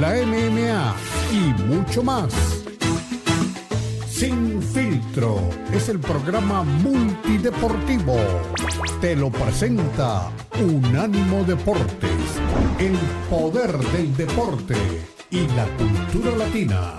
la MMA y mucho más. Sin filtro es el programa multideportivo. Te lo presenta Unánimo Deportes, el poder del deporte y la cultura latina.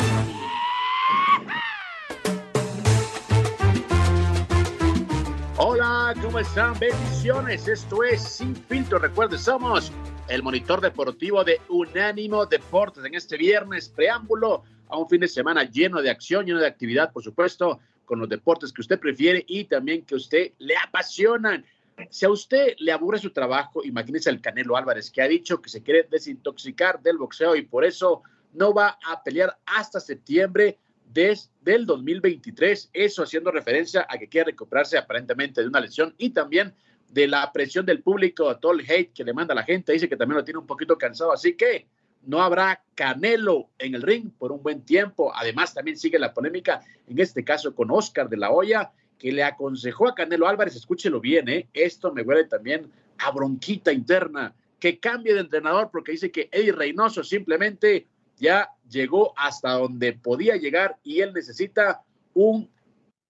Hola, ¿cómo están? Bendiciones. Esto es Sin filtro. Recuerden, somos el monitor deportivo de Unánimo Deportes en este viernes, preámbulo a un fin de semana lleno de acción, lleno de actividad, por supuesto, con los deportes que usted prefiere y también que usted le apasionan. Si a usted le aburre su trabajo, imagínese al Canelo Álvarez que ha dicho que se quiere desintoxicar del boxeo y por eso no va a pelear hasta septiembre desde el 2023. Eso haciendo referencia a que quiere recuperarse aparentemente de una lesión y también de la presión del público, todo el hate que le manda la gente, dice que también lo tiene un poquito cansado, así que no habrá Canelo en el ring por un buen tiempo. Además, también sigue la polémica, en este caso con Oscar de la Hoya, que le aconsejó a Canelo Álvarez, escúchelo bien, ¿eh? esto me huele también a bronquita interna, que cambie de entrenador porque dice que Eddie Reynoso simplemente ya llegó hasta donde podía llegar y él necesita un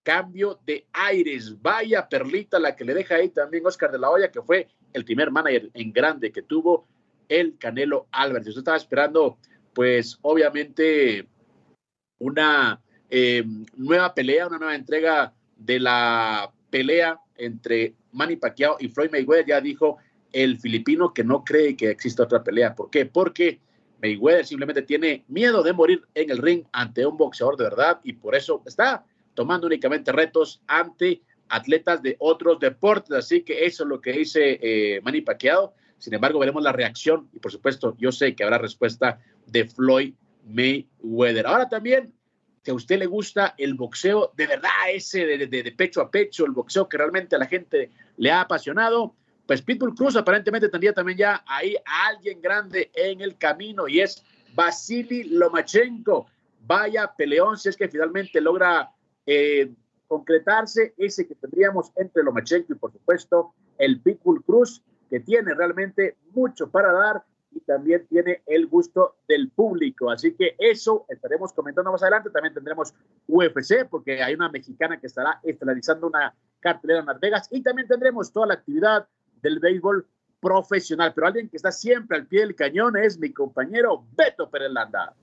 cambio de aires. Vaya perlita la que le deja ahí también Oscar de la Hoya, que fue el primer manager en grande que tuvo el Canelo Álvarez. Usted estaba esperando, pues obviamente, una eh, nueva pelea, una nueva entrega de la pelea entre Manny Pacquiao y Floyd Mayweather. Ya dijo el filipino que no cree que exista otra pelea. ¿Por qué? Porque Mayweather simplemente tiene miedo de morir en el ring ante un boxeador de verdad y por eso está tomando únicamente retos ante atletas de otros deportes. Así que eso es lo que dice eh, Manny Pacquiao. Sin embargo, veremos la reacción y por supuesto yo sé que habrá respuesta de Floyd Mayweather. Ahora también, si a usted le gusta el boxeo de verdad, ese de, de, pecho a pecho, el boxeo que realmente a la gente le ha apasionado, pues Pitbull Cruz aparentemente tendría también ya ahí a alguien grande en el camino y es Vasily Lomachenko. Vaya peleón si es que finalmente logra eh, concretarse ese que tendríamos entre Lomachenko y por supuesto el Pitbull Cruz, que tiene realmente mucho para dar y también tiene el gusto del público. Así que eso estaremos comentando más adelante. También tendremos UFC, porque hay una mexicana que estará estelarizando una cartelera en Las Vegas y también tendremos toda la actividad del béisbol profesional. Pero alguien que está siempre al pie del cañón es mi compañero Beto Perelanda.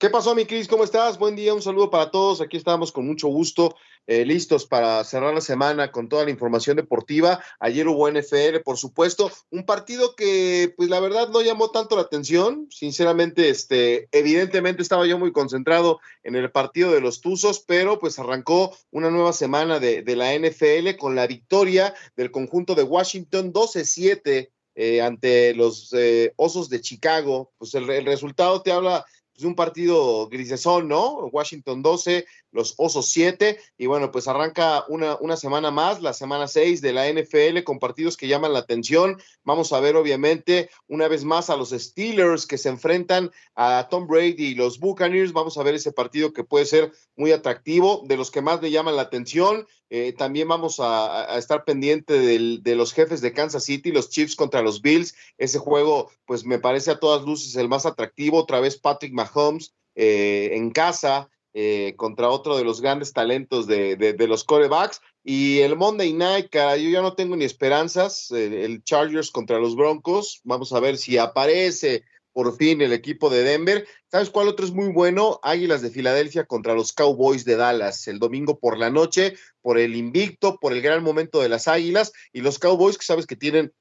¿Qué pasó, mi Cris? ¿Cómo estás? Buen día, un saludo para todos. Aquí estamos con mucho gusto, eh, listos para cerrar la semana con toda la información deportiva. Ayer hubo NFL, por supuesto, un partido que, pues la verdad, no llamó tanto la atención. Sinceramente, este, evidentemente estaba yo muy concentrado en el partido de los Tuzos, pero pues arrancó una nueva semana de, la NFL con la victoria del conjunto de Washington 12-7 eh, ante los eh, Osos de Chicago. Pues el, el resultado te habla de un partido grisesón, ¿no? Washington 12, los Osos 7, y bueno, pues arranca una, una semana más, la semana 6 de la NFL, con partidos que llaman la atención. Vamos a ver, obviamente, una vez más a los Steelers que se enfrentan a Tom Brady y los Buccaneers. Vamos a ver ese partido que puede ser muy atractivo, de los que más me llaman la atención. Eh, también vamos a, estar pendiente de los jefes de Kansas City, los Chiefs contra los Bills. Ese juego, pues me parece a todas luces el más atractivo. Otra vez Patrick Mahomes eh, en casa. Eh, contra otro de los grandes talentos de, los corebacks. Y el Monday Night, cara, yo ya no tengo ni esperanzas. el Chargers contra los Broncos. Vamos a ver si aparece por fin el equipo de Denver. ¿Sabes cuál otro es muy bueno? Águilas de Filadelfia contra los Cowboys de Dallas el domingo por la noche, por el invicto, por el gran momento de las Águilas y los Cowboys que sabes que tienen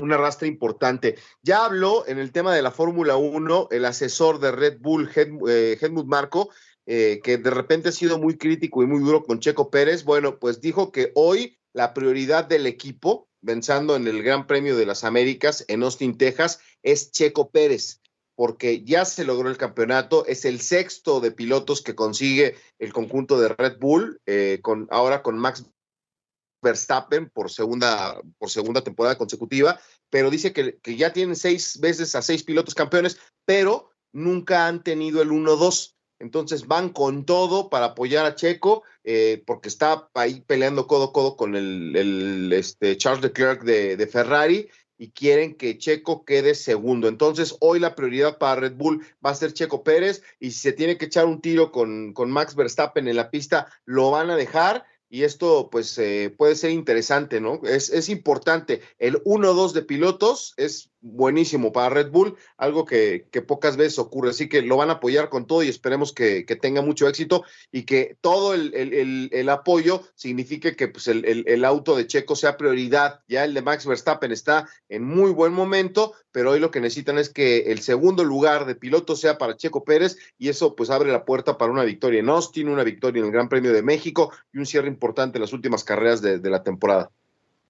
un arrastre importante. Ya habló en el tema de la Fórmula 1 el asesor de Red Bull, eh, Helmut Marco, eh, que de repente ha sido muy crítico y muy duro con Checo Pérez. Bueno, pues dijo que hoy la prioridad del equipo, pensando en el Gran Premio de las Américas en Austin, Texas, es Checo Pérez. porque ya se logró el campeonato, es el sexto de pilotos que consigue el conjunto de Red Bull, eh, con, ahora con Max Verstappen por segunda, por segunda temporada consecutiva, pero dice que, que ya tienen seis veces a seis pilotos campeones, pero nunca han tenido el 1-2. Entonces van con todo para apoyar a Checo, eh, porque está ahí peleando codo a codo con el, este, Charles Leclerc de, de, Ferrari y quieren que Checo quede segundo. Entonces hoy la prioridad para Red Bull va a ser Checo Pérez y si se tiene que echar un tiro con, con Max Verstappen en la pista, lo van a dejar y esto pues eh, puede ser interesante, ¿no? Es, es importante. El 1-2 de pilotos es buenísimo para Red Bull, algo que, pocas veces ocurre. Así que lo van a apoyar con todo y esperemos que, tenga mucho éxito y que todo el, apoyo signifique que pues, el, auto de Checo sea prioridad. Ya el de Max Verstappen está en muy buen momento, pero hoy lo que necesitan es que el segundo lugar de piloto sea para Checo Pérez y eso pues abre la puerta para una victoria en Austin, una victoria en el Gran Premio de México y un cierre importante en las últimas carreras de la temporada.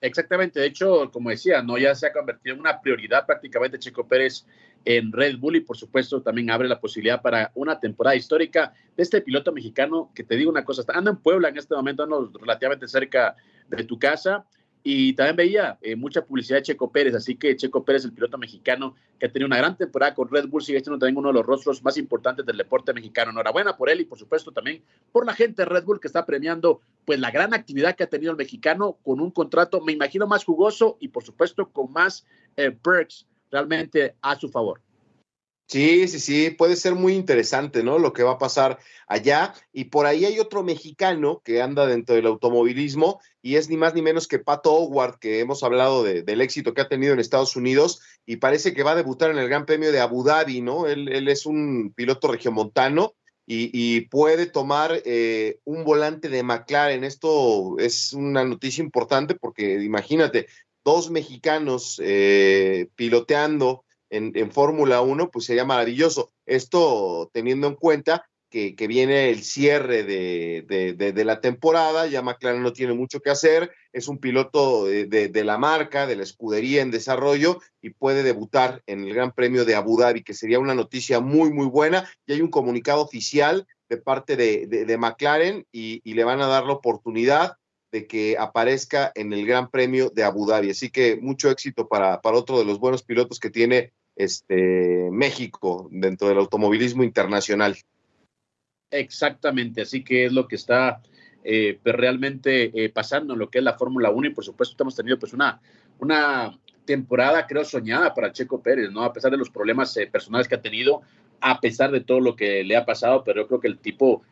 Exactamente, de hecho, como decía, no ya se ha convertido en una prioridad prácticamente Chico Pérez en Red Bull y por supuesto también abre la posibilidad para una temporada histórica de este piloto mexicano que te digo una cosa, anda en Puebla en este momento, anda relativamente cerca de tu casa y también veía eh, mucha publicidad de Checo Pérez, así que Checo Pérez, el piloto mexicano que ha tenido una gran temporada con Red Bull, sigue siendo también uno de los rostros más importantes del deporte mexicano. Enhorabuena por él y por supuesto también por la gente de Red Bull que está premiando pues la gran actividad que ha tenido el mexicano con un contrato, me imagino, más jugoso y por supuesto con más eh, perks realmente a su favor. Sí, sí, sí, puede ser muy interesante, ¿no? Lo que va a pasar allá. Y por ahí hay otro mexicano que anda dentro del automovilismo y es ni más ni menos que Pato Howard, que hemos hablado del éxito que ha tenido en Estados Unidos y parece que va a debutar en el Gran Premio de Abu Dhabi, ¿no? Él, él es un piloto regiomontano y, y puede tomar eh, un volante de McLaren. Esto es una noticia importante porque imagínate, dos mexicanos eh, piloteando en, Fórmula 1, pues sería maravilloso. Esto teniendo en cuenta que, viene el cierre de, de, la temporada, ya McLaren no tiene mucho que hacer, es un piloto de, la marca, de la escudería en desarrollo y puede debutar en el Gran Premio de Abu Dhabi, que sería una noticia muy, muy buena. Y hay un comunicado oficial de parte de, McLaren y le van a dar la oportunidad de que aparezca en el Gran Premio de Abu Dhabi. Así que mucho éxito para, para otro de los buenos pilotos que tiene este, México dentro del automovilismo internacional. Exactamente, así que es lo que está eh, pues realmente eh, pasando en lo que es la Fórmula 1 y por supuesto hemos tenido pues una, una temporada creo soñada para Checo Pérez, ¿no? A pesar de los problemas eh, personales que ha tenido, a pesar de todo lo que le ha pasado, pero yo creo que el tipo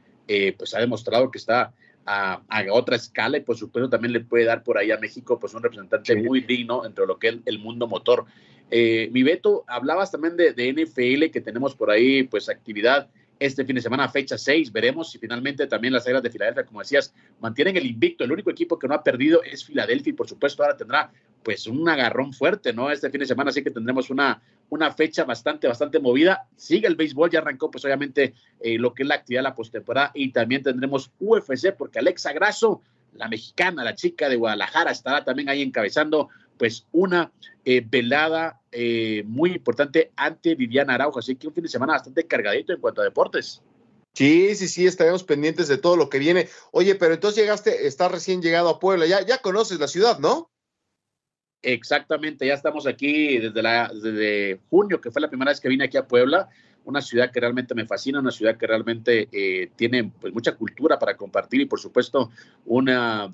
pues ha demostrado que está a, a, otra escala y por supuesto también le puede dar por ahí a México pues un representante sí. muy digno entre lo que es el mundo motor. Eh, mi Beto, hablabas también de, de, NFL que tenemos por ahí pues actividad este fin de semana, fecha 6, veremos si finalmente también las Águilas de Filadelfia, como decías, mantienen el invicto. El único equipo que no ha perdido es Filadelfia y por supuesto ahora tendrá pues un agarrón fuerte, ¿no? Este fin de semana así que tendremos una, una fecha bastante, bastante movida. Sigue el béisbol, ya arrancó pues obviamente eh, lo que es la actividad de la postemporada y también tendremos UFC porque Alexa Grasso, la mexicana, la chica de Guadalajara, estará también ahí encabezando pues una eh, velada eh, muy importante ante Viviana Araujo. Así que un fin de semana bastante cargadito en cuanto a deportes. Sí, sí, sí, estaremos pendientes de todo lo que viene. Oye, pero entonces llegaste, estás recién llegado a Puebla, ya, ya conoces la ciudad, ¿no? Exactamente, ya estamos aquí desde, la, junio, que fue la primera vez que vine aquí a Puebla, una ciudad que realmente me fascina, una ciudad que realmente eh, tiene pues, mucha cultura para compartir y por supuesto un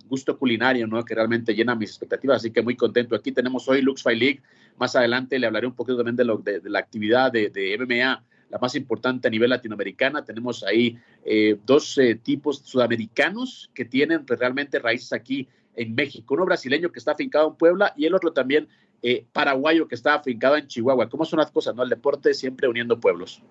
gusto culinario. Que realmente llena mis expectativas, así que muy contento. Aquí tenemos hoy Lux Fight League, más adelante le hablaré un poquito también de, lo, de, de la actividad de, de, MMA, la más importante a nivel latinoamericana. Tenemos ahí eh, dos eh, tipos sudamericanos que tienen pues, realmente raíces aquí en México, uno brasileño que está afincado en Puebla y el otro también eh, paraguayo que está afincado en Chihuahua. ¿Cómo son las cosas, no? El deporte siempre uniendo pueblos.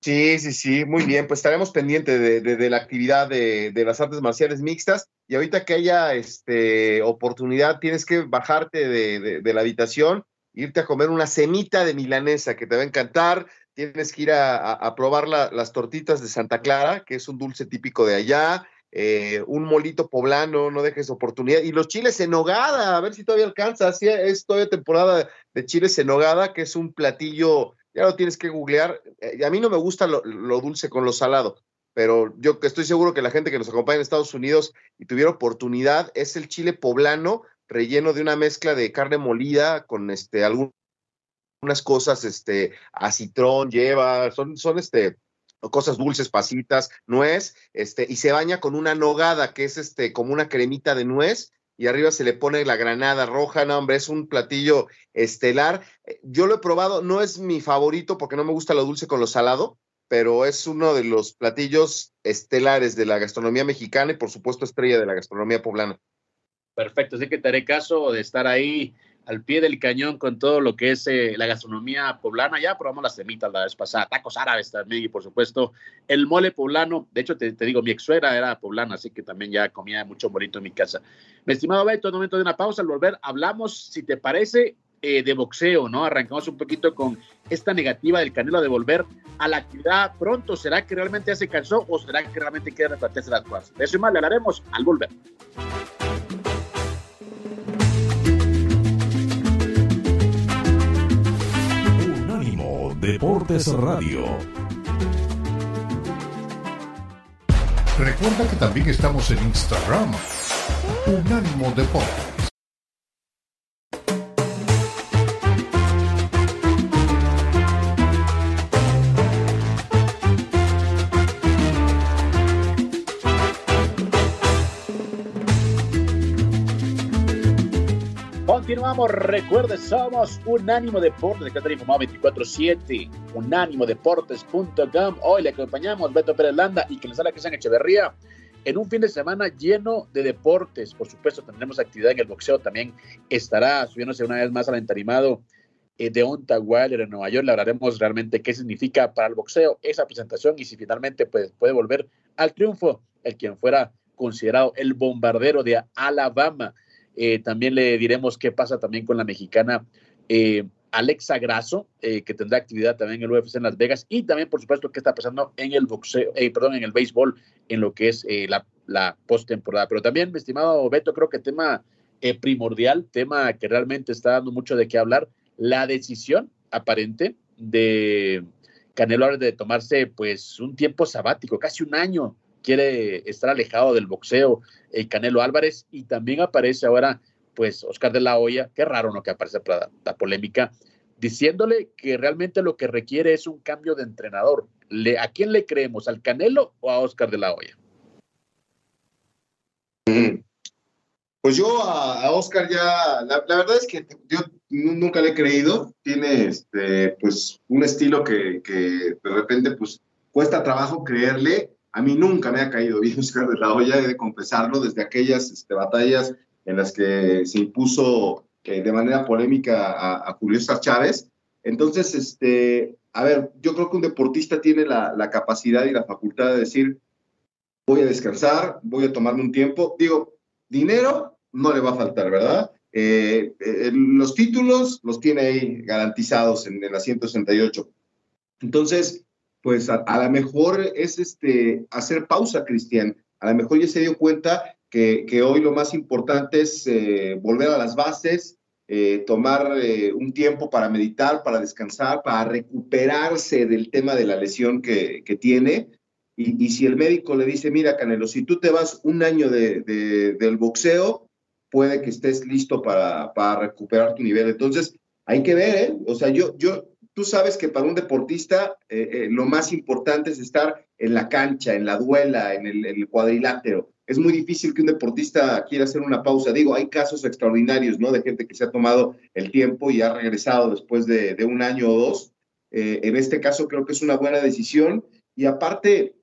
Sí, sí, sí, muy bien. Pues estaremos pendientes de, la actividad de, las artes marciales mixtas. Y ahorita que haya este, oportunidad, tienes que bajarte de, la habitación, irte a comer una semita de milanesa que te va a encantar. Tienes que ir a probar la, las tortitas de Santa Clara, que es un dulce típico de allá eh, un molito poblano, no dejes oportunidad. Y los chiles en nogada, a ver si todavía alcanza. Es todavía temporada de chiles en nogada, que es un platillo ya lo tienes que googlear. Eh, a mí no me gusta lo, dulce con lo salado, pero yo estoy seguro que la gente que nos acompaña en Estados Unidos y tuviera oportunidad es el chile poblano relleno de una mezcla de carne molida con este algunas cosas este acitrón lleva, son son este cosas dulces, pasitas, nuez, este y se baña con una nogada que es este como una cremita de nuez y arriba se le pone la granada roja, no, hombre, es un platillo estelar. Eh, yo lo he probado, no es mi favorito porque no me gusta lo dulce con lo salado, pero es uno de los platillos estelares de la gastronomía mexicana y por supuesto estrella de la gastronomía poblana. Perfecto, así que te haré caso de estar ahí al pie del cañón con todo lo que es eh, la gastronomía poblana. Ya probamos las semitas la vez pasada, tacos árabes también y por supuesto el mole poblano. De hecho, te, digo, mi ex suegra era poblana, así que también ya comía mucho molito en mi casa. Mi estimado Beto, en momento de una pausa, al volver hablamos, si te parece, eh, de boxeo, ¿no? Arrancamos un poquito con esta negativa del Canelo de volver a la actividad pronto. ¿Será que realmente hace cansó o será que realmente quiere replantearse las cosas? De eso y más le hablaremos al volver. Deportes Radio. Recuerda que también estamos en Instagram. Unánimo Deportes. Continuamos, recuerde, somos Unánimo Deportes, que informado 24-7, unánimodeportes.com. Hoy le acompañamos Beto Pérez Landa y que les habla Cristian Echeverría en un fin de semana lleno de deportes. Por supuesto, tendremos actividad en el boxeo. También estará subiéndose una vez más al entarimado eh, de Onta Wilder en Nueva York. Le hablaremos realmente qué significa para el boxeo esa presentación y si finalmente pues, puede volver al triunfo el quien fuera considerado el bombardero de Alabama. Eh, también le diremos qué pasa también con la mexicana eh, Alexa Grasso, eh, que tendrá actividad también en el UFC en Las Vegas, y también, por supuesto, qué está pasando en el boxeo, perdón, en el béisbol, en lo que es la, la postemporada. Pero también, mi estimado Beto, creo que tema primordial, tema que realmente está dando mucho de qué hablar, la decisión aparente de Canelo de tomarse pues un tiempo sabático, casi un año quiere estar alejado del boxeo, el Canelo Álvarez, y también aparece ahora, pues, Oscar de la Hoya, qué raro, ¿no? Que aparece para la, polémica, diciéndole que realmente lo que requiere es un cambio de entrenador. Le, ¿A quién le creemos, al Canelo o a Oscar de la Hoya? Mm. Pues yo a, Oscar ya, la, verdad es que yo nunca le he creído, tiene este, pues un estilo que, que de repente pues cuesta trabajo creerle, a mí nunca me ha caído bien Oscar de la Hoya, he de confesarlo, desde aquellas este, batallas en las que se impuso eh, de manera polémica a, Julio César Chávez. Entonces, este, a ver, yo creo que un deportista tiene la, capacidad y la facultad de decir, voy a descansar, voy a tomarme un tiempo. Digo, dinero no le va a faltar, ¿verdad? Eh, eh, los títulos los tiene ahí garantizados en, en la 168. Entonces, pues a, lo mejor es este, hacer pausa, Cristian. A lo mejor ya se dio cuenta que, que hoy lo más importante es eh, volver a las bases, eh, tomar eh, un tiempo para meditar, para descansar, para recuperarse del tema de la lesión que, que tiene. Y, y, si el médico le dice, mira, Canelo, si tú te vas un año de, del boxeo, puede que estés listo para, para recuperar tu nivel. Entonces, hay que ver, ¿eh? O sea, yo, yo, tú sabes que para un deportista eh, eh, lo más importante es estar en la cancha, en la duela, en el, cuadrilátero. Es muy difícil que un deportista quiera hacer una pausa. Digo, hay casos extraordinarios, ¿no? De gente que se ha tomado el tiempo y ha regresado después de, un año o dos. Eh, en este caso creo que es una buena decisión. Y aparte,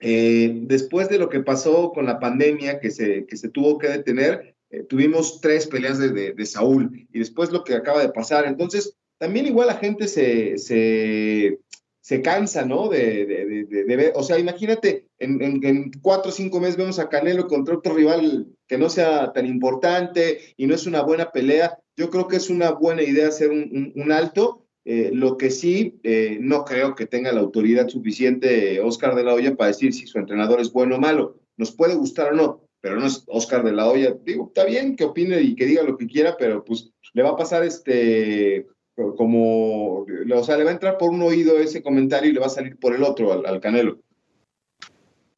después de lo que pasó con la pandemia que se, que se tuvo que detener, tuvimos tres peleas de, de Saúl y después lo que acaba de pasar. Entonces, también igual la gente se, se, cansa, ¿no? De, de, ver, o sea, imagínate, en, cuatro o cinco meses vemos a Canelo contra otro rival que no sea tan importante y no es una buena pelea. Yo creo que es una buena idea hacer un, alto. Eh, lo que sí, eh, no creo que tenga la autoridad suficiente Oscar de la Hoya para decir si su entrenador es bueno o malo. Nos puede gustar o no, pero no es Oscar de la Hoya. Digo, está bien que opine y que diga lo que quiera, pero pues le va a pasar este como, o sea, le va a entrar por un oído ese comentario y le va a salir por el otro al, Canelo.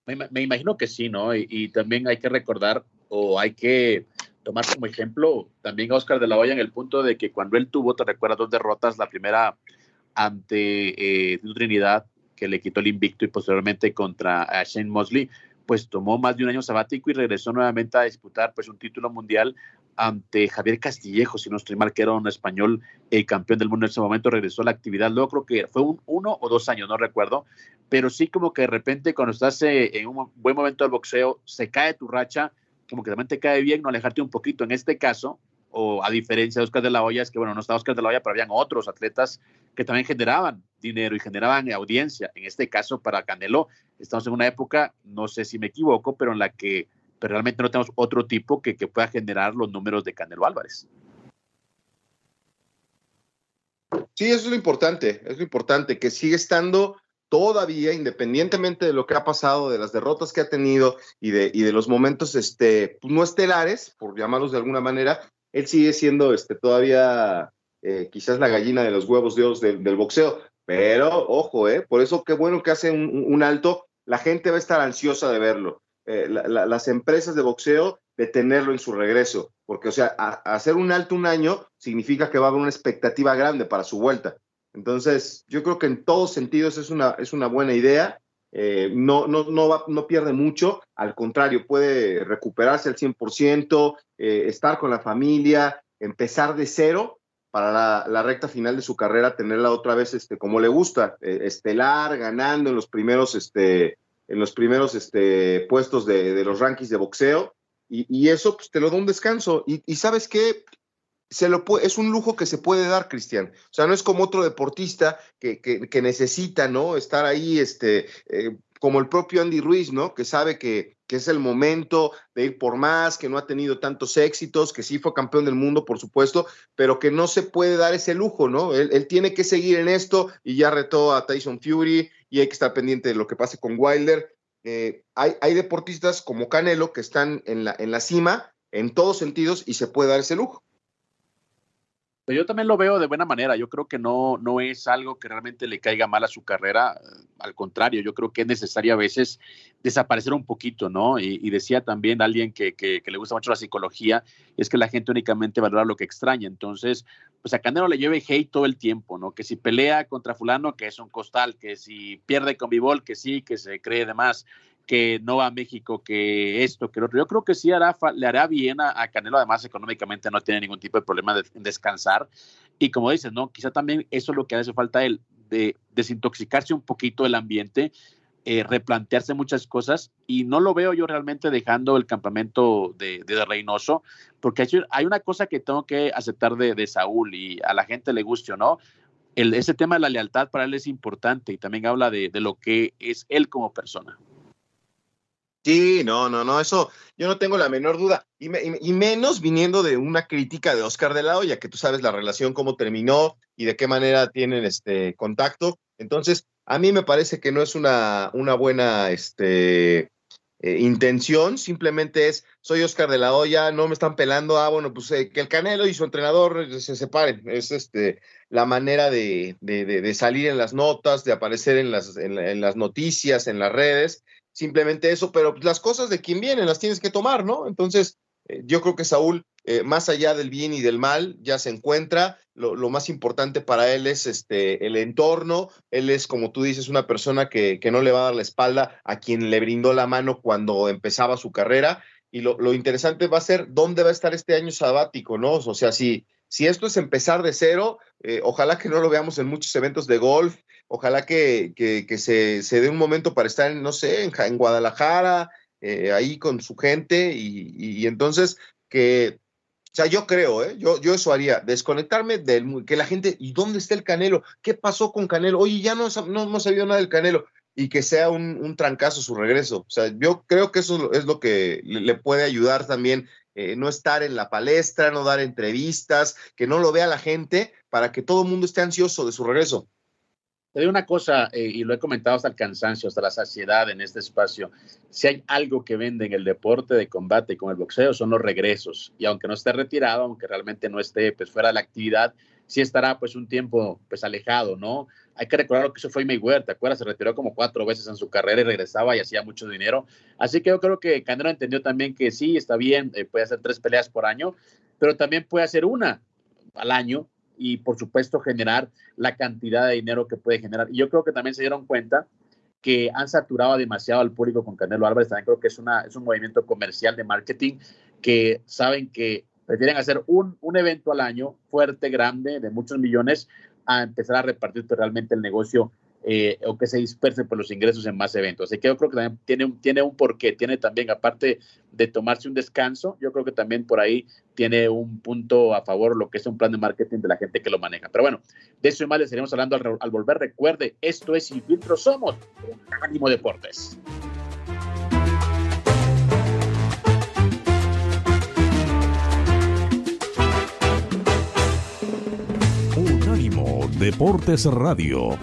Me, imagino que sí, ¿no? Y, también hay que recordar o hay que tomar como ejemplo también a Oscar de la Hoya en el punto de que cuando él tuvo, te recuerdas, dos derrotas, la primera ante eh, Trinidad, que le quitó el invicto, y posteriormente contra Shane Mosley, pues tomó más de un año sabático y regresó nuevamente a disputar pues un título mundial ante Javier Castillejo, si no estoy que era un español el campeón del mundo en ese momento, regresó a la actividad. Luego creo que fue un, uno o dos años, no recuerdo, pero sí como que de repente cuando estás eh, en un buen momento del boxeo, se cae tu racha, como que también te cae bien no alejarte un poquito. En este caso, o a diferencia de Oscar de la Hoya, es que bueno, no estaba Oscar de la Hoya, pero habían otros atletas que también generaban dinero y generaban audiencia. En este caso, para Canelo, estamos en una época, no sé si me equivoco, pero en la que pero realmente no tenemos otro tipo que, que pueda generar los números de Canelo Álvarez. Sí, eso es lo importante, es lo importante, que sigue estando todavía, independientemente de lo que ha pasado, de las derrotas que ha tenido y de, y de los momentos este, pues, no estelares, por llamarlos de alguna manera, él sigue siendo este, todavía eh, quizás la gallina de los huevos de oro del, boxeo. Pero, ojo, eh, por eso qué bueno que hace un, alto, la gente va a estar ansiosa de verlo. Eh, las empresas de boxeo de tenerlo en su regreso, porque, o sea, hacer un alto un año significa que va a haber una expectativa grande para su vuelta. Entonces, yo creo que en todos sentidos es una, es una buena idea. Eh, no, no, no, no pierde mucho, al contrario, puede recuperarse al 100%, eh, estar con la familia, empezar de cero para la, recta final de su carrera, tenerla otra vez este, como le gusta, estelar, ganando en los primeros este, en los primeros este, puestos de, los rankings de boxeo, y, eso pues, te lo da un descanso. Y, sabes qué, se lo es un lujo que se puede dar, Cristian. O sea, no es como otro deportista que, que, necesita, ¿no? Estar ahí, este, eh, como el propio Andy Ruiz, ¿no? Que sabe que, que, es el momento de ir por más, que no ha tenido tantos éxitos, que sí fue campeón del mundo, por supuesto, pero que no se puede dar ese lujo, ¿no? Él, él tiene que seguir en esto y ya retó a Tyson Fury y hay que estar pendiente de lo que pase con Wilder. Eh, hay, hay, deportistas como Canelo que están en la, en la cima en todos sentidos y se puede dar ese lujo. Yo también lo veo de buena manera. Yo creo que no, no es algo que realmente le caiga mal a su carrera. Al contrario, yo creo que es necesario a veces desaparecer un poquito, ¿no? Y, decía también alguien que, que, le gusta mucho la psicología, es que la gente únicamente valora lo que extraña. Entonces, pues a Canelo le lleve hate todo el tiempo, ¿no? Que si pelea contra fulano, que es un costal, que si pierde con Bivol, que sí, que se cree de más que no va a México, que esto, que lo otro. Yo creo que sí hará, le hará bien a, Canelo, además económicamente no tiene ningún tipo de problema de, descansar. Y como dices, ¿no? Quizá también eso es lo que hace falta él, de desintoxicarse un poquito del ambiente, eh, replantearse muchas cosas y no lo veo yo realmente dejando el campamento de, de Reynoso, porque hay una cosa que tengo que aceptar de, de Saúl y a la gente le guste o no, el, ese tema de la lealtad para él es importante y también habla de, de lo que es él como persona. Sí, no, no, no, eso yo no tengo la menor duda. Y, menos viniendo de una crítica de Oscar de la Hoya, que tú sabes la relación, cómo terminó y de qué manera tienen este contacto. Entonces, a mí me parece que no es una, una buena este, eh, intención, simplemente es, soy Oscar de la Hoya, no me están pelando, ah, bueno, pues eh, que el Canelo y su entrenador se separen. Es este, la manera de, de, salir en las notas, de aparecer en las, en las noticias, en las redes simplemente eso, pero las cosas de quien vienen las tienes que tomar, ¿no? Entonces, eh, yo creo que Saúl, eh, más allá del bien y del mal, ya se encuentra. Lo, más importante para él es este, el entorno. Él es, como tú dices, una persona que, que, no le va a dar la espalda a quien le brindó la mano cuando empezaba su carrera. Y lo, lo interesante va a ser dónde va a estar este año sabático, ¿no? O sea, si, si esto es empezar de cero, eh, ojalá que no lo veamos en muchos eventos de golf, ojalá que, que, se, se, dé un momento para estar, en, no sé, en, Guadalajara, eh, ahí con su gente, y, y, entonces que, o sea, yo creo, ¿eh? yo, yo eso haría, desconectarme del, que la gente, ¿y dónde está el Canelo? ¿Qué pasó con Canelo? Oye, ya no, no hemos sabido nada del Canelo y que sea un, un, trancazo su regreso. O sea, yo creo que eso es lo que le puede ayudar también eh, no estar en la palestra, no dar entrevistas, que no lo vea la gente para que todo el mundo esté ansioso de su regreso. Te digo una cosa, eh, y lo he comentado hasta el cansancio, hasta la saciedad en este espacio. Si hay algo que vende en el deporte de combate con el boxeo, son los regresos. Y aunque no esté retirado, aunque realmente no esté pues, fuera de la actividad, sí estará pues un tiempo pues alejado, ¿no? Hay que recordar lo que eso fue Mayweather, ¿te acuerdas? Se retiró como cuatro veces en su carrera y regresaba y hacía mucho dinero. Así que yo creo que Canelo entendió también que sí, está bien, eh, puede hacer tres peleas por año, pero también puede hacer una al año y por supuesto generar la cantidad de dinero que puede generar. Y yo creo que también se dieron cuenta que han saturado demasiado al público con Canelo Álvarez. También creo que es, una, es un movimiento comercial de marketing que saben que prefieren hacer un, un evento al año fuerte, grande, de muchos millones, a empezar a repartir realmente el negocio eh, o que se disperse por los ingresos en más eventos. Así que yo creo que también tiene tiene un porqué, tiene también, aparte de tomarse un descanso, yo creo que también por ahí tiene un punto a favor lo que es un plan de marketing de la gente que lo maneja. Pero bueno, de eso y más le seguiremos hablando al, volver. Recuerde, esto es Sin Filtro Somos, Ánimo Deportes. Deportes Radio.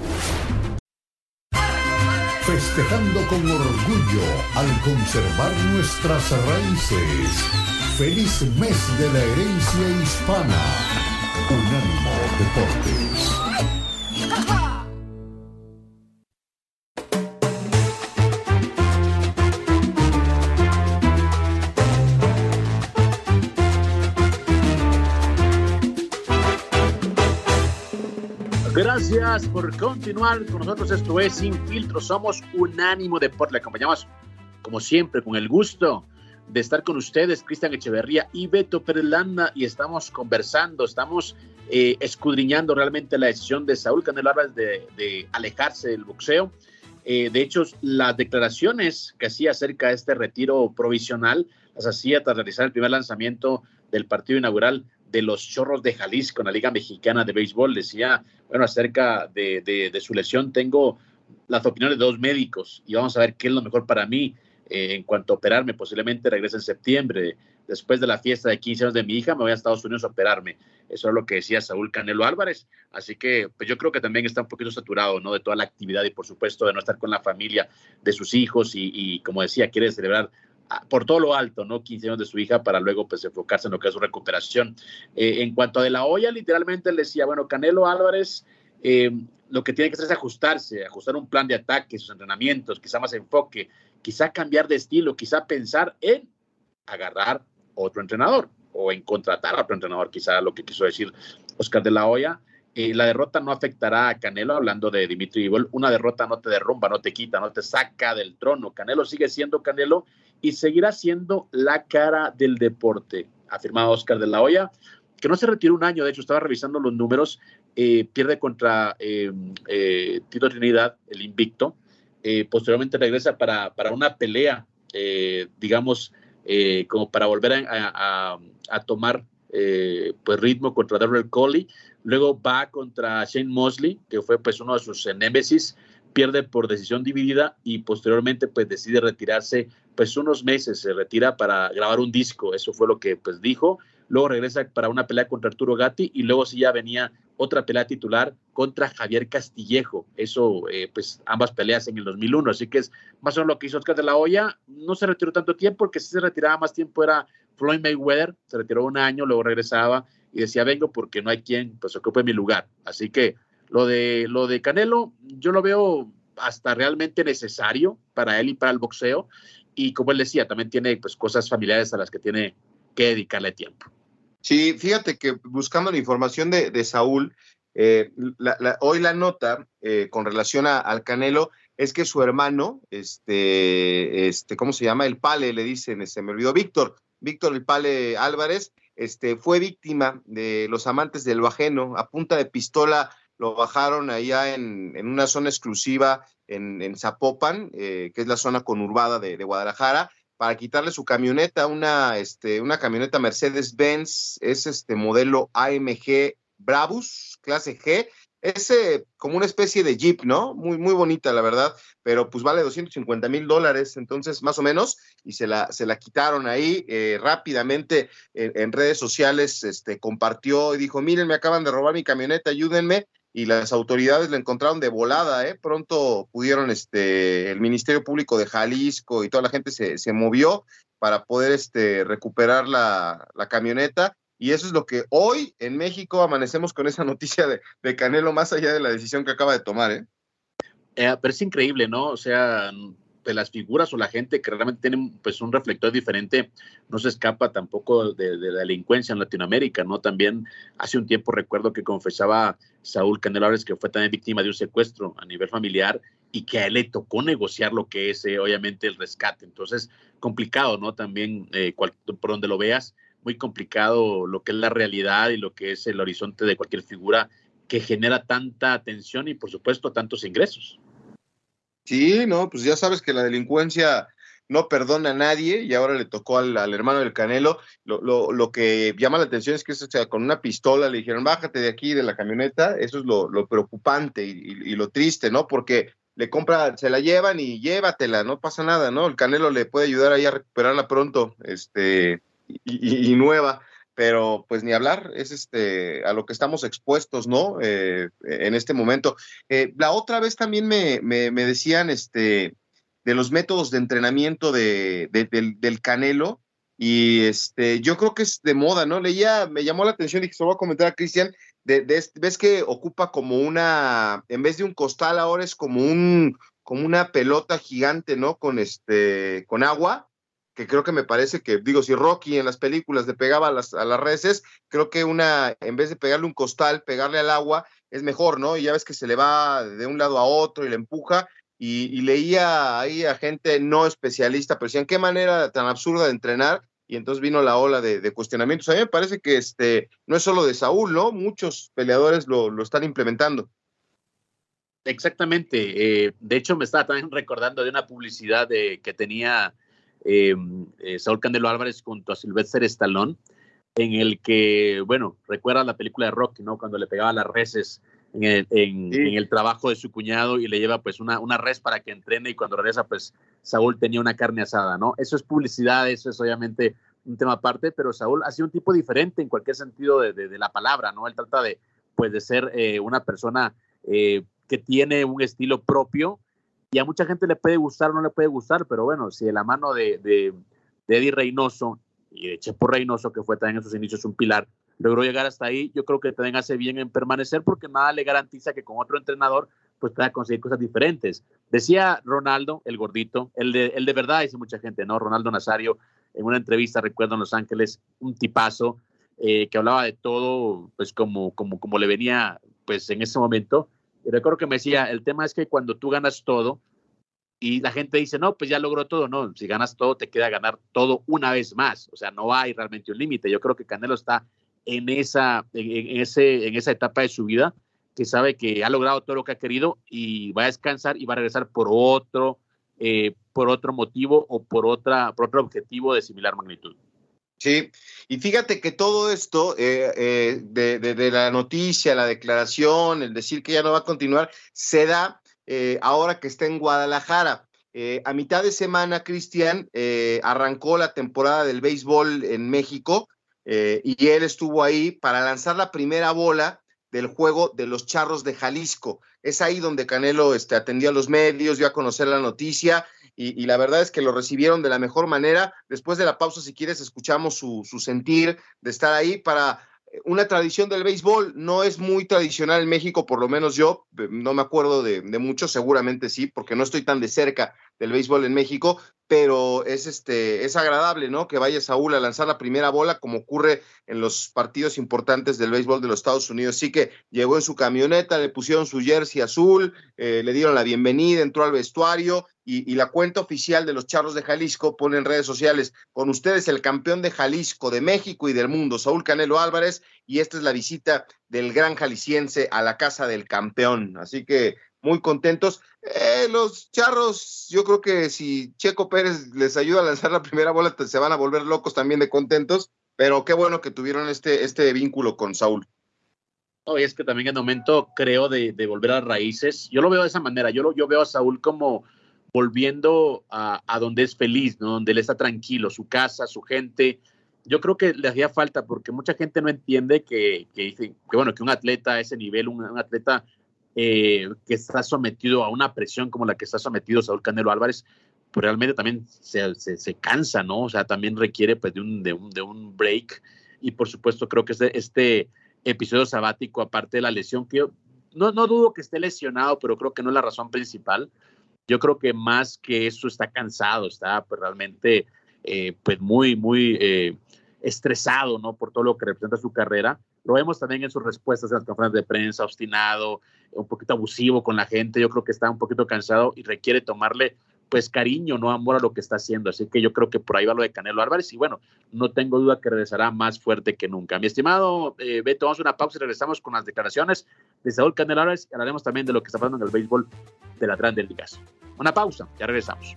Festejando con orgullo al conservar nuestras raíces. Feliz mes de la herencia hispana. Unánimo Deportes. Gracias por continuar con nosotros. Esto es Sin Filtro. Somos Unánimo Deporte. Le acompañamos, como siempre, con el gusto de estar con ustedes, Cristian Echeverría y Beto Perlanda. Y estamos conversando, estamos eh, escudriñando realmente la decisión de Saúl Canelo Álvarez de, alejarse del boxeo. Eh, de hecho, las declaraciones que hacía acerca de este retiro provisional las hacía tras realizar el primer lanzamiento del partido inaugural de los Chorros de Jalisco en la Liga Mexicana de Béisbol. Decía, bueno, acerca de, su lesión, tengo las opiniones de dos médicos y vamos a ver qué es lo mejor para mí eh, en cuanto a operarme. Posiblemente regrese en septiembre. Después de la fiesta de 15 años de mi hija, me voy a Estados Unidos a operarme. Eso es lo que decía Saúl Canelo Álvarez. Así que pues yo creo que también está un poquito saturado, ¿no? De toda la actividad y por supuesto de no estar con la familia de sus hijos y como decía, quiere celebrar por todo lo alto, ¿no? 15 años de su hija para luego pues enfocarse en lo que es su recuperación. Eh, en cuanto a De La Hoya, literalmente le decía, bueno, Canelo Álvarez eh, lo que tiene que hacer es ajustarse, ajustar un plan de ataque, sus entrenamientos, quizá más enfoque, quizá cambiar de estilo, quizá pensar en agarrar otro entrenador o en contratar a otro entrenador, quizá lo que quiso decir Oscar de la Hoya. Eh, la derrota no afectará a Canelo, hablando de Dimitri Vivol. Una derrota no te derrumba, no te quita, no te saca del trono. Canelo sigue siendo Canelo y seguirá siendo la cara del deporte, afirmaba Oscar de la Hoya, que no se retiró un año, de hecho estaba revisando los números, eh, pierde contra em, eh, Tito Trinidad, el invicto, eh, posteriormente regresa para, para una pelea, digamos, como para volver a, tomar pues ritmo contra Darrell Coley, luego va contra Shane Mosley, que fue pues uno de sus némesis, pierde por decisión dividida y posteriormente pues decide retirarse pues unos meses, se retira para grabar un disco, eso fue lo que pues dijo, luego regresa para una pelea contra Arturo Gatti y luego sí ya venía otra pelea titular contra Javier Castillejo, eso eh, pues ambas peleas en el 2001, así que es más o menos lo que hizo Oscar de la Hoya, no se retiró tanto tiempo porque si se retiraba más tiempo era Floyd Mayweather, se retiró un año, luego regresaba y decía vengo porque no hay quien pues ocupe mi lugar, así que lo de, lo de Canelo, yo lo veo hasta realmente necesario para él y para el boxeo. Y como él decía, también tiene pues, cosas familiares a las que tiene que dedicarle tiempo. Sí, fíjate que buscando la información de, Saúl, eh, hoy la nota eh, con relación al Canelo es que su hermano, este, este, ¿cómo se llama? El Pale, le dicen, se me olvidó, Víctor, Víctor el Pale Álvarez, este, fue víctima de los amantes del ajeno, a punta de pistola lo bajaron allá en, una zona exclusiva en, Zapopan, eh, que es la zona conurbada de, Guadalajara, para quitarle su camioneta, una, este, una camioneta Mercedes-Benz, es este modelo AMG Brabus, clase G, es eh, como una especie de Jeep, ¿no? Muy, muy bonita, la verdad, pero pues vale 250 mil dólares, entonces más o menos, y se la, se la quitaron ahí eh, rápidamente en, redes sociales, este, compartió y dijo, miren, me acaban de robar mi camioneta, ayúdenme, y las autoridades lo encontraron de volada, ¿eh? Pronto pudieron, este, el Ministerio Público de Jalisco y toda la gente se, se movió para poder este, recuperar la, la, camioneta y eso es lo que hoy en México amanecemos con esa noticia de, de Canelo, más allá de la decisión que acaba de tomar. ¿eh? Eh, pero es increíble, ¿no? O sea, de las figuras o la gente que realmente tiene pues, un reflector diferente no se escapa tampoco de, la delincuencia en Latinoamérica, ¿no? También hace un tiempo recuerdo que confesaba Saúl Canelo Álvarez que fue también víctima de un secuestro a nivel familiar y que a él le tocó negociar lo que es, eh, obviamente, el rescate. Entonces, complicado, ¿no? También, eh, por donde lo veas, muy complicado lo que es la realidad y lo que es el horizonte de cualquier figura que genera tanta atención y, por supuesto, tantos ingresos. Sí, no, pues ya sabes que la delincuencia no perdona a nadie y ahora le tocó al, al hermano del Canelo. Lo, lo, lo, que llama la atención es que o sea, con una pistola le dijeron, bájate de aquí de la camioneta. Eso es lo, lo preocupante y, y, y, lo triste, ¿no? Porque le compra, se la llevan y llévatela, no pasa nada, ¿no? El Canelo le puede ayudar ahí a recuperarla pronto, este, y, y nueva pero pues ni hablar, es este a lo que estamos expuestos, ¿no? Eh, en este momento. Eh, la otra vez también me, me, me, decían este de los métodos de entrenamiento de, de, del, del, Canelo, y este, yo creo que es de moda, ¿no? Leía, me llamó la atención y se lo voy a comentar a Cristian, ves que ocupa como una, en vez de un costal ahora es como un, como una pelota gigante, ¿no? Con este, con agua, que creo que me parece que, digo, si Rocky en las películas le pegaba a las, a las reses, creo que una, en vez de pegarle un costal, pegarle al agua, es mejor, ¿no? Y ya ves que se le va de un lado a otro y le empuja. Y, leía ahí a gente no especialista, pero decían, qué manera tan absurda de entrenar. Y entonces vino la ola de, cuestionamientos. A mí me parece que este, no es solo de Saúl, ¿no? Muchos peleadores lo, lo están implementando. Exactamente. Eh, de hecho, me estaba también recordando de una publicidad que tenía eh, eh, Saúl Candelo Álvarez junto a Sylvester Stallone, en el que, bueno, recuerda la película de Rocky, ¿no? Cuando le pegaba las reses en el, en, sí. en el, trabajo de su cuñado y le lleva pues una, una res para que entrene y cuando regresa pues Saúl tenía una carne asada, ¿no? Eso es publicidad, eso es obviamente un tema aparte, pero Saúl ha sido un tipo diferente en cualquier sentido de, de, de la palabra, ¿no? Él trata de, pues, de ser eh, una persona eh, que tiene un estilo propio y a mucha gente le puede gustar o no le puede gustar, pero bueno, si de la mano de, de, de Eddie Reynoso y de Chepo Reynoso, que fue también en sus inicios un pilar, logró llegar hasta ahí, yo creo que también hace bien en permanecer porque nada le garantiza que con otro entrenador pues pueda conseguir cosas diferentes. Decía Ronaldo, el gordito, el de, el de verdad, dice mucha gente, ¿no? Ronaldo Nazario, en una entrevista, recuerdo en Los Ángeles, un tipazo eh, que hablaba de todo, pues como, como, como le venía, pues en ese momento, y recuerdo que me decía, el tema es que cuando tú ganas todo y la gente dice, no, pues ya logró todo, no, si ganas todo te queda ganar todo una vez más, o sea, no hay realmente un límite. Yo creo que Canelo está en esa, en, ese, en esa etapa de su vida que sabe que ha logrado todo lo que ha querido y va a descansar y va a regresar por otro, eh, por otro motivo o por, otra, por otro objetivo de similar magnitud. Sí, y fíjate que todo esto eh, eh, de, de, de, la noticia, la declaración, el decir que ya no va a continuar, se da eh, ahora que está en Guadalajara. Eh, a mitad de semana, Cristian eh, arrancó la temporada del béisbol en México y él estuvo ahí para lanzar la primera bola del juego de los Charros de Jalisco. Es ahí donde Canelo este, atendió a los medios, dio a conocer la noticia y, la verdad es que lo recibieron de la mejor manera. Después de la pausa, si quieres, escuchamos su, su sentir de estar ahí para una tradición del béisbol. No es muy tradicional en México, por lo menos yo, no me acuerdo de, de mucho, seguramente sí, porque no estoy tan de cerca del béisbol en México, pero es este es agradable, ¿no? Que vaya Saúl a lanzar la primera bola como ocurre en los partidos importantes del béisbol de los Estados Unidos. Sí que llegó en su camioneta, le pusieron su jersey azul, eh, le dieron la bienvenida, entró al vestuario y, la cuenta oficial de los Charros de Jalisco pone en redes sociales con ustedes el campeón de Jalisco, de México y del mundo, Saúl Canelo Álvarez, y esta es la visita del gran jalisciense a la casa del campeón. Así que muy contentos. Eh, los charros, yo creo que si Checo Pérez les ayuda a lanzar la primera bola, se van a volver locos también de contentos, pero qué bueno que tuvieron este, este vínculo con Saúl. Oh, y es que también en el momento creo de, de, volver a raíces, yo lo veo de esa manera, yo, lo, yo veo a Saúl como volviendo a, a donde es feliz, ¿no? donde él está tranquilo, su casa, su gente, yo creo que le hacía falta porque mucha gente no entiende que, que, bueno, que un atleta a ese nivel, un, un atleta eh, que está sometido a una presión como la que está sometido Saúl Canelo Álvarez, pues realmente también se, se, se cansa, ¿no? O sea, también requiere pues de un, de un, de un break y por supuesto creo que este, este episodio sabático, aparte de la lesión, que yo no, no dudo que esté lesionado, pero creo que no es la razón principal. Yo creo que más que eso está cansado, está pues, realmente eh, pues muy, muy eh, estresado, ¿no? Por todo lo que representa su carrera. Lo vemos también en sus respuestas en las conferencias de prensa, obstinado, un poquito abusivo con la gente. Yo creo que está un poquito cansado y requiere tomarle pues cariño, no amor a lo que está haciendo. Así que yo creo que por ahí va lo de Canelo Álvarez y bueno, no tengo duda que regresará más fuerte que nunca. Mi estimado eh, Beto, vamos a una pausa y regresamos con las declaraciones de Saúl Canelo Álvarez y hablaremos también de lo que está pasando en el béisbol de la Grandes Ligas. Una pausa, ya regresamos.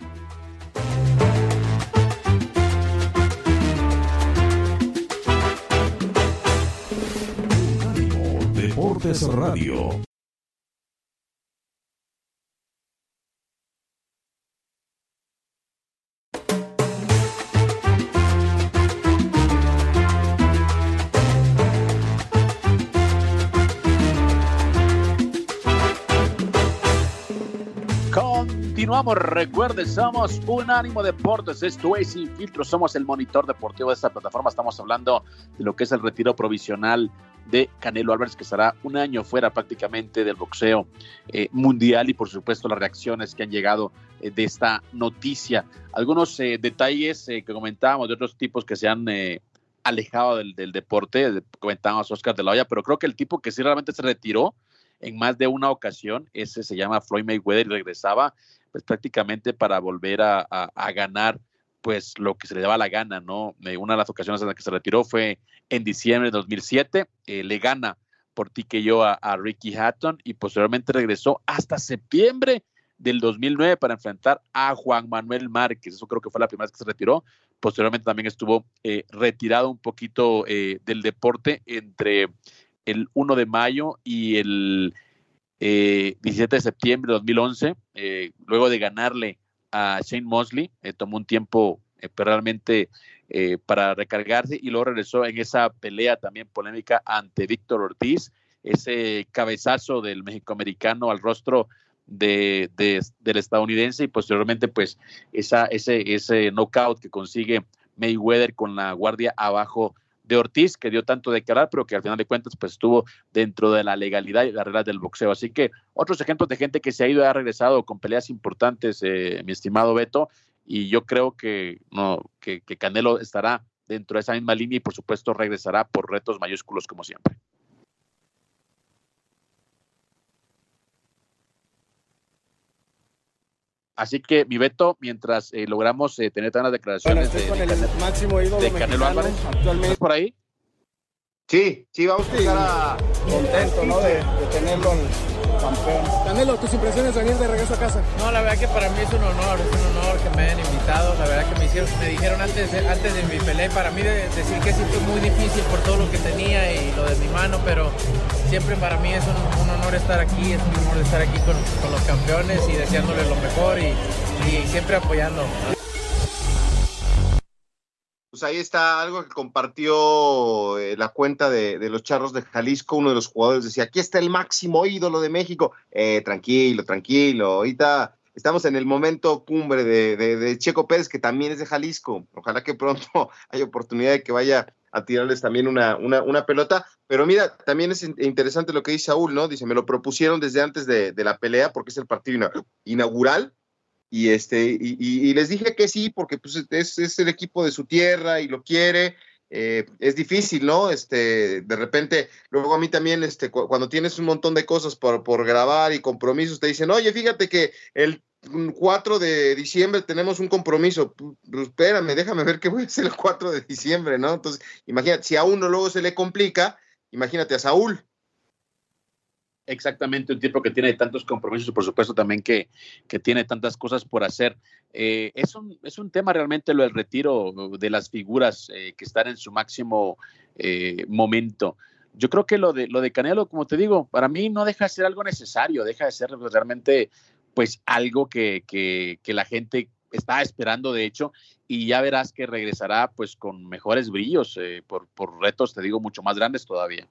Deportes Radio. Continuamos, recuerde, somos Unánimo Deportes, esto es Sin Filtro, somos el monitor deportivo de esta plataforma, estamos hablando de lo que es el retiro provisional de Canelo Álvarez, que estará un año fuera prácticamente del boxeo eh, mundial y por supuesto las reacciones que han llegado eh, de esta noticia. Algunos eh, detalles que comentábamos de otros tipos que se han alejado del, del deporte, comentábamos Oscar de la Hoya, pero creo que el tipo que sí realmente se retiró en más de una ocasión, ese se llama Floyd Mayweather y regresaba pues prácticamente para volver a, ganar pues lo que se le daba la gana, ¿no? Eh, una de las ocasiones en las que se retiró fue en diciembre de 2007, eh, le gana por ti que yo a, Ricky Hatton y posteriormente regresó hasta septiembre del 2009 para enfrentar a Juan Manuel Márquez. Eso creo que fue la primera vez que se retiró. Posteriormente también estuvo eh, retirado un poquito del deporte entre el 1 de mayo y el 17 eh, de septiembre de 2011, eh, luego de ganarle a Shane Mosley, eh, tomó un tiempo pues, realmente para recargarse y luego regresó en esa pelea también polémica ante Víctor Ortiz, ese cabezazo del mexicoamericano al rostro de, del estadounidense y posteriormente pues esa, ese, ese knockout que consigue Mayweather con la guardia abajo de Ortiz, que dio tanto de quedar, pero que al final de cuentas pues estuvo dentro de la legalidad y las reglas del boxeo. Así que otros ejemplos de gente que se ha ido y ha regresado con peleas importantes, eh, mi estimado Beto, y yo creo que, no, que, que Canelo estará dentro de esa misma línea y por supuesto regresará por retos mayúsculos como siempre. Así que, mi Beto, mientras eh, logramos eh, tener tantas declaraciones de, con el máximo ídolo de Canelo Álvarez, actualmente. ¿Estás por ahí? Sí, sí, vamos a llegar a... Contento, ¿no? De, de tenerlo campeón. Canelo, tus impresiones de venir de regreso a casa. No, la verdad que para mí es un honor, es un honor que me hayan invitado. La verdad que me hicieron, me dijeron antes de, antes de mi pelea, para mí de, decir que sí fue muy difícil por todo lo que tenía y lo de mi mano, pero siempre para mí es un, honor estar aquí, es un honor estar aquí con, los campeones y deseándoles lo mejor y, y siempre apoyando pues ahí está algo que compartió eh, la cuenta de, los Charros de Jalisco. Uno de los jugadores decía, aquí está el máximo ídolo de México. Eh, tranquilo, tranquilo. Ahorita estamos en el momento cumbre de, Checo Pérez, que también es de Jalisco. Ojalá que pronto haya oportunidad de que vaya a tirarles también una, una, pelota. Pero mira, también es interesante lo que dice Saúl, ¿no? Dice, me lo propusieron desde antes de, de la pelea porque es el partido inaugural y, este, y, les dije que sí, porque pues, es, el equipo de su tierra y lo quiere. Eh, es difícil, ¿no? Este, de repente, luego a mí también, este, cuando tienes un montón de cosas por, por grabar y compromisos, te dicen, oye, fíjate que el 4 de diciembre tenemos un compromiso. Pues, espérame, déjame ver qué voy a hacer el 4 de diciembre, ¿no? Entonces, imagínate, si a uno luego se le complica, imagínate a Saúl exactamente un tipo que tiene tantos compromisos y por supuesto también que, que tiene tantas cosas por hacer. Eh, es, un, es un tema realmente lo del retiro de las figuras eh, que están en su máximo eh, momento. Yo creo que lo de, lo de Canelo, como te digo, para mí no deja de ser algo necesario, deja de ser realmente pues algo que, que, que la gente está esperando, de hecho, y ya verás que regresará pues con mejores brillos por, por retos, te digo, mucho más grandes todavía.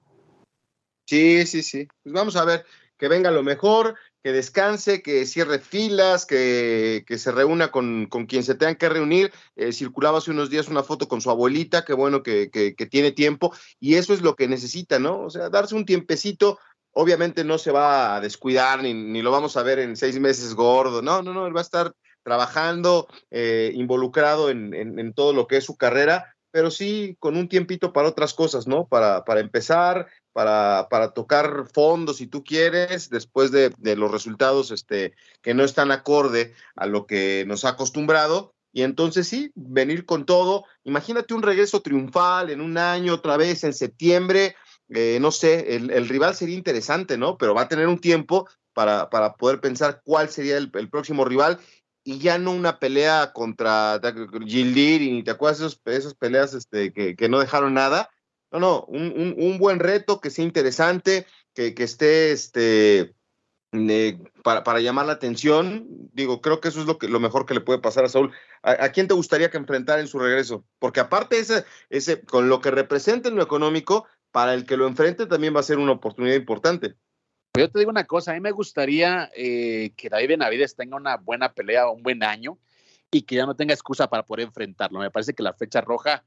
Sí, sí, sí. Pues vamos a ver que venga lo mejor, que descanse, que cierre filas, que, se reúna con, quien se tengan que reunir. Eh, circulaba hace unos días una foto con su abuelita, qué bueno que, tiene tiempo, y eso es lo que necesita, ¿no? O sea, darse un tiempecito. Obviamente no se va a descuidar, ni, lo vamos a ver en seis meses gordo, no, no, no, él va a estar trabajando, eh, involucrado en, todo lo que es su carrera, pero sí con un tiempito para otras cosas, ¿no? Para, para empezar, para, para tocar fondos, si tú quieres, después de, los resultados este, que no están acorde a lo que nos ha acostumbrado. Y entonces sí, venir con todo. Imagínate un regreso triunfal en un año, otra vez en septiembre. Eh, no sé, el, rival sería interesante, ¿no? Pero va a tener un tiempo para, para poder pensar cuál sería el, próximo rival y ya no una pelea contra Gildir y te acuerdas de esas peleas este, que, que, no dejaron nada, no, no, un, buen reto que sea interesante, que, esté este, para, llamar la atención. Digo, creo que eso es lo, que, lo mejor que le puede pasar a Saúl. ¿A, quién te gustaría que enfrentara en su regreso? Porque aparte, ese, ese, con lo que representa en lo económico, para el que lo enfrente también va a ser una oportunidad importante. Yo te digo una cosa, a mí me gustaría eh, que David Benavides tenga una buena pelea, un buen año y que ya no tenga excusa para poder enfrentarlo. Me parece que la fecha roja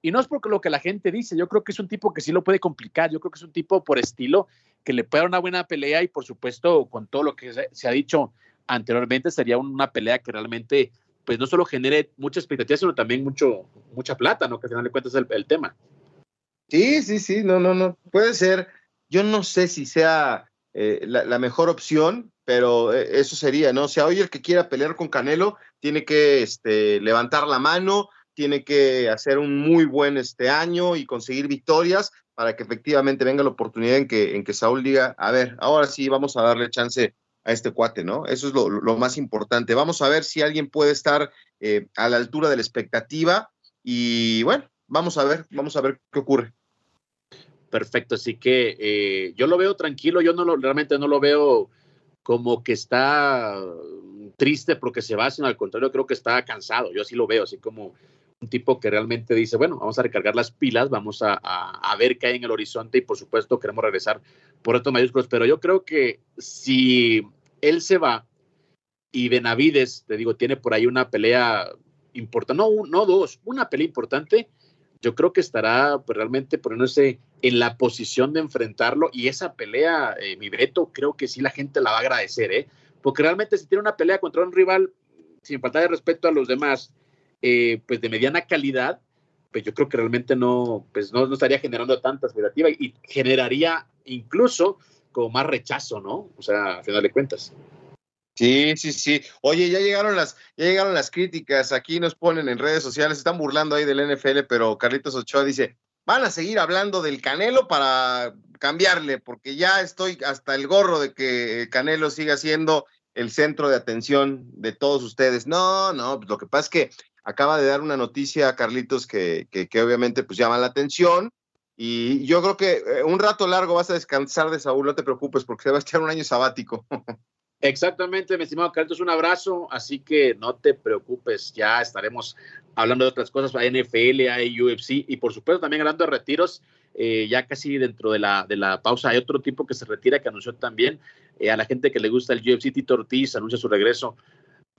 y no es porque lo que la gente dice, yo creo que es un tipo que sí lo puede complicar, yo creo que es un tipo por estilo que le puede dar una buena pelea y por supuesto con todo lo que se, ha dicho anteriormente sería una pelea que realmente pues no solo genere mucha expectativa, sino también mucho, mucha plata, ¿no? Que al final de cuentas es el, tema. Sí, sí, sí, no, no, no, puede ser. Yo no sé si sea eh, la, mejor opción, pero eh, eso sería, ¿no? O sea, hoy el que quiera pelear con Canelo tiene que este, levantar la mano, tiene que hacer un muy buen este año y conseguir victorias para que efectivamente venga la oportunidad en que, en que Saúl diga, a ver, ahora sí vamos a darle chance a este cuate, ¿no? Eso es lo, más importante. Vamos a ver si alguien puede estar eh, a la altura de la expectativa y bueno, vamos a ver, vamos a ver qué ocurre. Perfecto, así que eh, yo lo veo tranquilo, yo no lo, realmente no lo veo como que está triste porque se va, sino al contrario, creo que está cansado, yo así lo veo, así como un tipo que realmente dice, bueno, vamos a recargar las pilas, vamos a, a, ver qué hay en el horizonte y por supuesto queremos regresar por estos mayúsculos, pero yo creo que si él se va y Benavides, te digo, tiene por ahí una pelea importante, no, no dos, una pelea importante, yo creo que estará pues, realmente poniéndose en la posición de enfrentarlo y esa pelea, eh, mi Beto, creo que sí la gente la va a agradecer, ¿eh? porque realmente si tiene una pelea contra un rival, sin falta de respeto a los demás, eh, pues de mediana calidad, pues yo creo que realmente no, pues no, estaría generando tanta expectativa y generaría incluso como más rechazo, ¿no? O sea, a final de cuentas. Sí, sí, sí. Oye, ya llegaron las, ya llegaron las críticas. Aquí nos ponen en redes sociales, están burlando ahí del NFL, pero Carlitos Ochoa dice, van a seguir hablando del Canelo para cambiarle, porque ya estoy hasta el gorro de que Canelo siga siendo el centro de atención de todos ustedes. No, no, pues lo que pasa es que acaba de dar una noticia a Carlitos que, que, obviamente pues llama la atención. Y yo creo que eh, un rato largo vas a descansar de Saúl, no te preocupes, porque se va a echar un año sabático. Exactamente, mi estimado Carlitos, un abrazo, así que no te preocupes, ya estaremos hablando de otras cosas, hay NFL, hay UFC y por supuesto también hablando de retiros, eh, ya casi dentro de la, de la pausa hay otro tipo que se retira, que anunció también eh, a la gente que le gusta el UFC, Tito Ortiz anuncia su regreso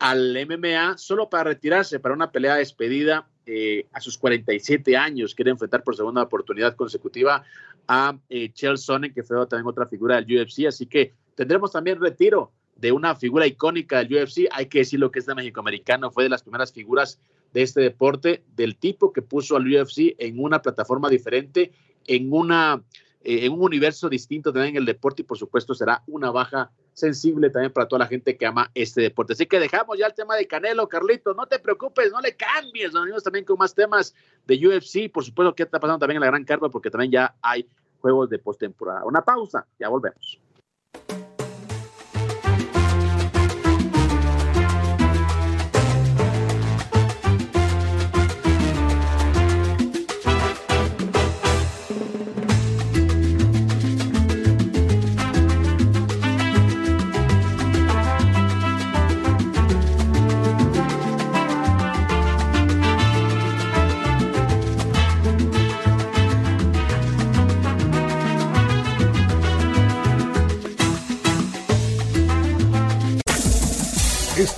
al MMA solo para retirarse para una pelea despedida eh, a sus 47 años. Quiere enfrentar por segunda oportunidad consecutiva a eh, Sonnen, que fue también otra figura del UFC. Así que tendremos también retiro de una figura icónica del UFC. Hay que decir lo que es de México-Americano. Fue de las primeras figuras de este deporte, del tipo que puso al UFC en una plataforma diferente, en, una, eh, en un universo distinto también en el deporte y por supuesto será una baja sensible también para toda la gente que ama este deporte. Así que dejamos ya el tema de Canelo, Carlitos, no te preocupes, no le cambies, nos venimos también con más temas de UFC, por supuesto que está pasando también en la Gran Carpa, porque también ya hay juegos de postemporada. Una pausa, ya volvemos.